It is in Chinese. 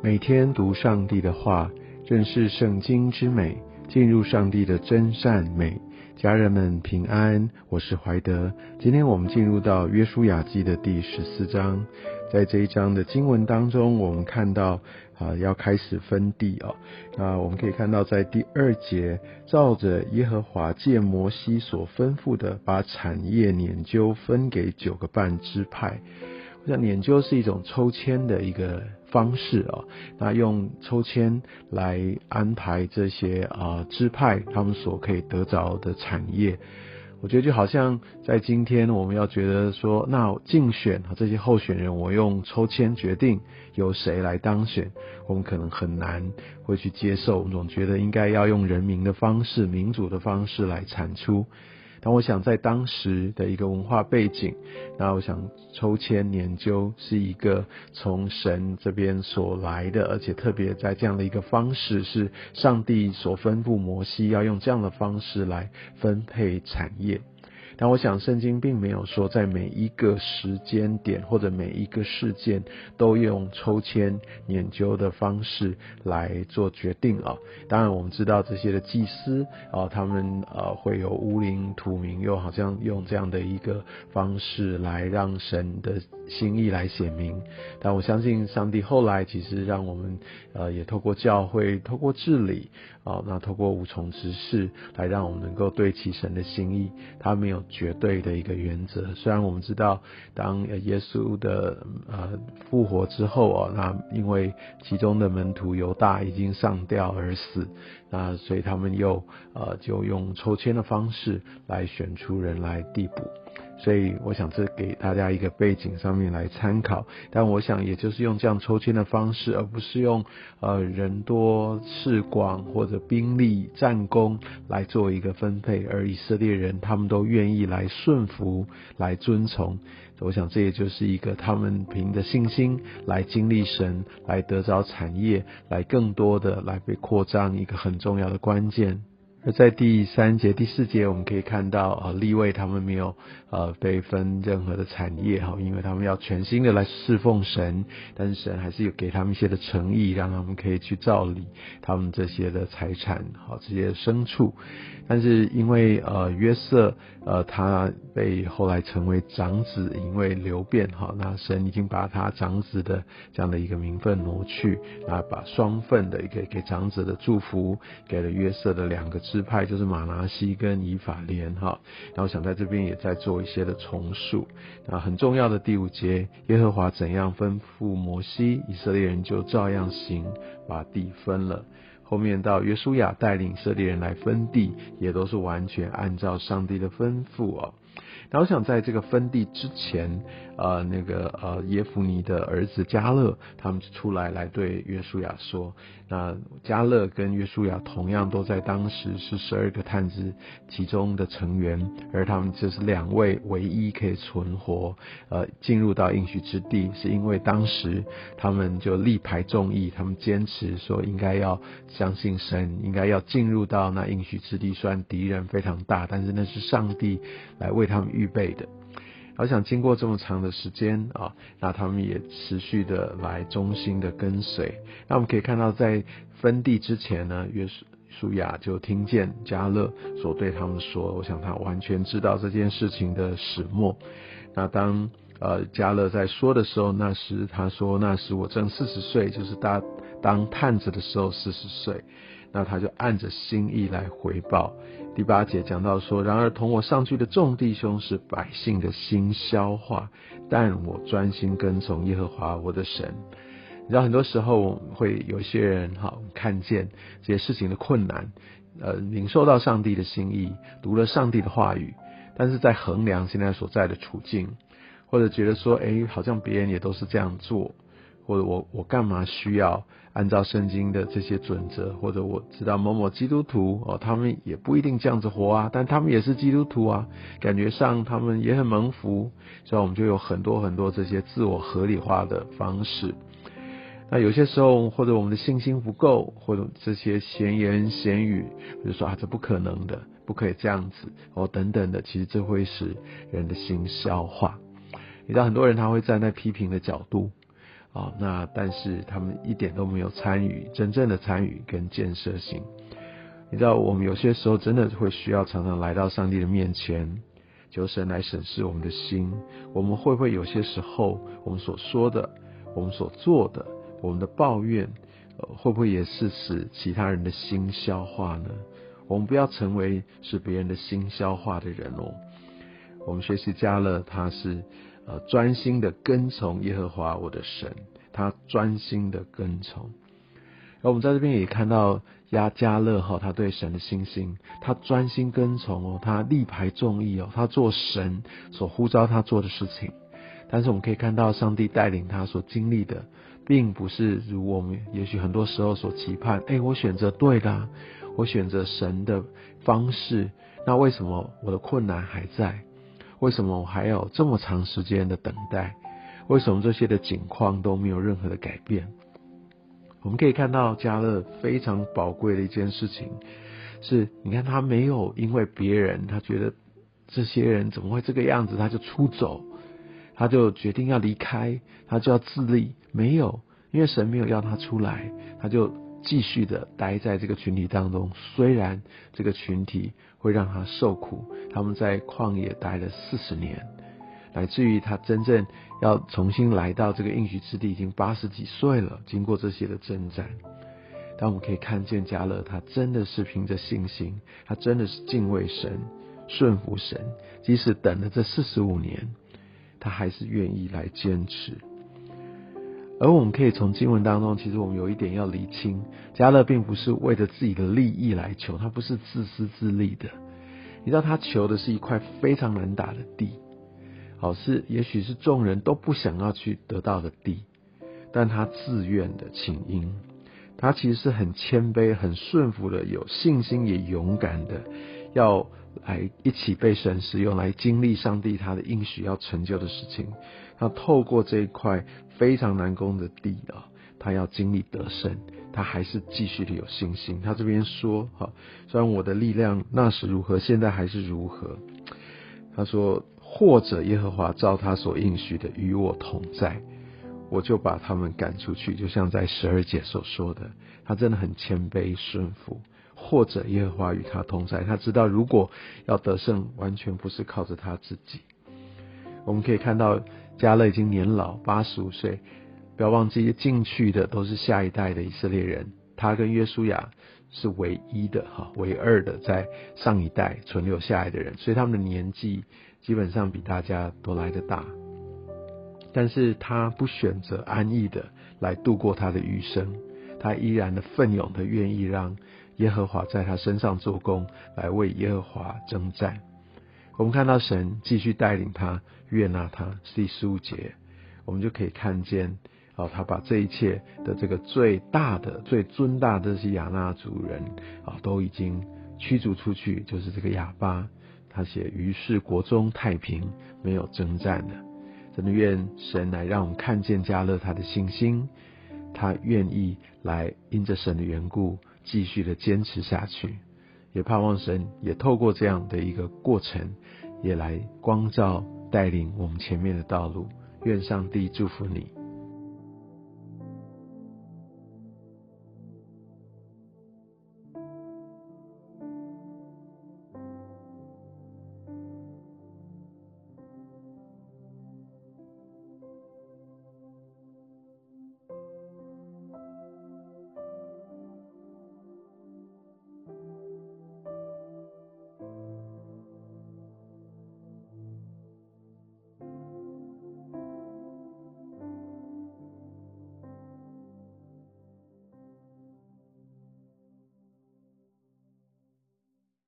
每天读上帝的话，认识圣经之美，进入上帝的真善美。家人们平安，我是怀德。今天我们进入到约书亚记的第十四章，在这一章的经文当中，我们看到啊要开始分地哦。那我们可以看到，在第二节，照着耶和华借摩西所吩咐的，把产业研究分给九个半支派。那研究是一种抽签的一个。方式啊，那用抽签来安排这些啊支派他们所可以得着的产业，我觉得就好像在今天我们要觉得说，那竞选这些候选人，我用抽签决定由谁来当选，我们可能很难会去接受，我们总觉得应该要用人民的方式、民主的方式来产出。但我想，在当时的一个文化背景，那我想抽签研究是一个从神这边所来的，而且特别在这样的一个方式，是上帝所吩咐摩西要用这样的方式来分配产业。但我想，圣经并没有说在每一个时间点或者每一个事件都用抽签研究的方式来做决定啊。当然，我们知道这些的祭司啊，他们呃会有乌灵土名，又好像用这样的一个方式来让神的心意来显明。但我相信，上帝后来其实让我们呃也透过教会，透过治理啊，那透过无从之事来让我们能够对齐神的心意。他没有。绝对的一个原则。虽然我们知道，当耶稣的呃复活之后啊，那因为其中的门徒犹大已经上吊而死，那所以他们又呃就用抽签的方式来选出人来递补。所以我想这给大家一个背景上面来参考，但我想也就是用这样抽签的方式，而不是用呃人多势广或者兵力战功来做一个分配，而以色列人他们都愿意来顺服、来遵从。我想这也就是一个他们凭着信心来经历神、来得着产业、来更多的来被扩张一个很重要的关键。而在第三节、第四节，我们可以看到，呃，立位他们没有呃被分任何的产业哈，因为他们要全心的来侍奉神，但是神还是有给他们一些的诚意，让他们可以去照理他们这些的财产，好这些牲畜。但是因为呃约瑟呃他被后来成为长子，因为流变哈，那神已经把他长子的这样的一个名分挪去，那把双份的一个给长子的祝福给了约瑟的两个。支派就是马拿西跟以法莲哈，然后想在这边也再做一些的重述。那很重要的第五节，耶和华怎样吩咐摩西，以色列人就照样行，把地分了。后面到约书亚带领以色列人来分地，也都是完全按照上帝的吩咐哦。那我想在这个分地之前，呃，那个呃耶夫尼的儿子加勒，他们就出来来对约书亚说，那加勒跟约书亚同样都在当时是十二个探子其中的成员，而他们就是两位唯一可以存活，呃，进入到应许之地，是因为当时他们就力排众议，他们坚持说应该要相信神，应该要进入到那应许之地，虽然敌人非常大，但是那是上帝来为他们。预备的，我想经过这么长的时间啊，那他们也持续的来忠心的跟随。那我们可以看到，在分地之前呢，约书亚就听见加勒所对他们说，我想他完全知道这件事情的始末。那当呃加勒在说的时候，那时他说那时我正四十岁，就是当当探子的时候四十岁。那他就按着心意来回报。第八节讲到说，然而同我上去的众弟兄是百姓的心消化，但我专心跟从耶和华我的神。你知道很多时候会有些人哈看见这些事情的困难，呃，领受到上帝的心意，读了上帝的话语，但是在衡量现在所在的处境，或者觉得说，哎，好像别人也都是这样做。或者我我干嘛需要按照圣经的这些准则？或者我知道某某基督徒哦，他们也不一定这样子活啊，但他们也是基督徒啊，感觉上他们也很蒙福，所以我们就有很多很多这些自我合理化的方式。那有些时候，或者我们的信心不够，或者这些闲言闲语，就说啊这不可能的，不可以这样子哦等等的，其实这会使人的心消化。你知道很多人他会站在批评的角度。啊，那但是他们一点都没有参与真正的参与跟建设性。你知道，我们有些时候真的会需要常常来到上帝的面前，求神来审视我们的心。我们会不会有些时候，我们所说的、我们所做的、我们的抱怨，呃，会不会也是使其他人的心消化呢？我们不要成为使别人的心消化的人哦。我们学习加勒，他是呃专心的跟从耶和华我的神，他专心的跟从。而我们在这边也看到亚加勒哈，他对神的信心，他专心跟从哦，他力排众议哦，他做神所呼召他做的事情。但是我们可以看到，上帝带领他所经历的，并不是如我们也许很多时候所期盼。哎，我选择对的，我选择神的方式，那为什么我的困难还在？为什么我还有这么长时间的等待？为什么这些的景况都没有任何的改变？我们可以看到加勒非常宝贵的一件事情，是你看他没有因为别人，他觉得这些人怎么会这个样子，他就出走，他就决定要离开，他就要自立。没有，因为神没有要他出来，他就继续的待在这个群体当中。虽然这个群体会让他受苦，他们在旷野待了四十年。乃至于他真正要重新来到这个应许之地，已经八十几岁了。经过这些的征战，但我们可以看见加勒，他真的是凭着信心，他真的是敬畏神、顺服神，即使等了这四十五年，他还是愿意来坚持。而我们可以从经文当中，其实我们有一点要理清：加勒并不是为着自己的利益来求，他不是自私自利的。你知道，他求的是一块非常难打的地。好是，也许是众人都不想要去得到的地，但他自愿的请缨，他其实是很谦卑、很顺服的，有信心也勇敢的，要来一起被神使用，来经历上帝他的应许要成就的事情。他透过这一块非常难攻的地啊，他要经历得胜，他还是继续的有信心。他这边说：哈，虽然我的力量那时如何，现在还是如何。他说。或者耶和华照他所应许的与我同在，我就把他们赶出去。就像在十二节所说的，他真的很谦卑顺服。或者耶和华与他同在，他知道如果要得胜，完全不是靠着他自己。我们可以看到加勒已经年老八十五岁，不要忘记进去的都是下一代的以色列人。他跟约书亚是唯一的哈，唯二的在上一代存留下来的人，所以他们的年纪。基本上比大家都来得大，但是他不选择安逸的来度过他的余生，他依然的奋勇的愿意让耶和华在他身上做工，来为耶和华征战。我们看到神继续带领他，悦纳他。第十五节，我们就可以看见，啊，他把这一切的这个最大的、最尊大的这些亚纳族人啊，都已经驱逐出去，就是这个哑巴。他写：“于是国中太平，没有征战了。”真的愿神来让我们看见加勒他的信心，他愿意来因着神的缘故继续的坚持下去，也盼望神也透过这样的一个过程，也来光照带领我们前面的道路。愿上帝祝福你。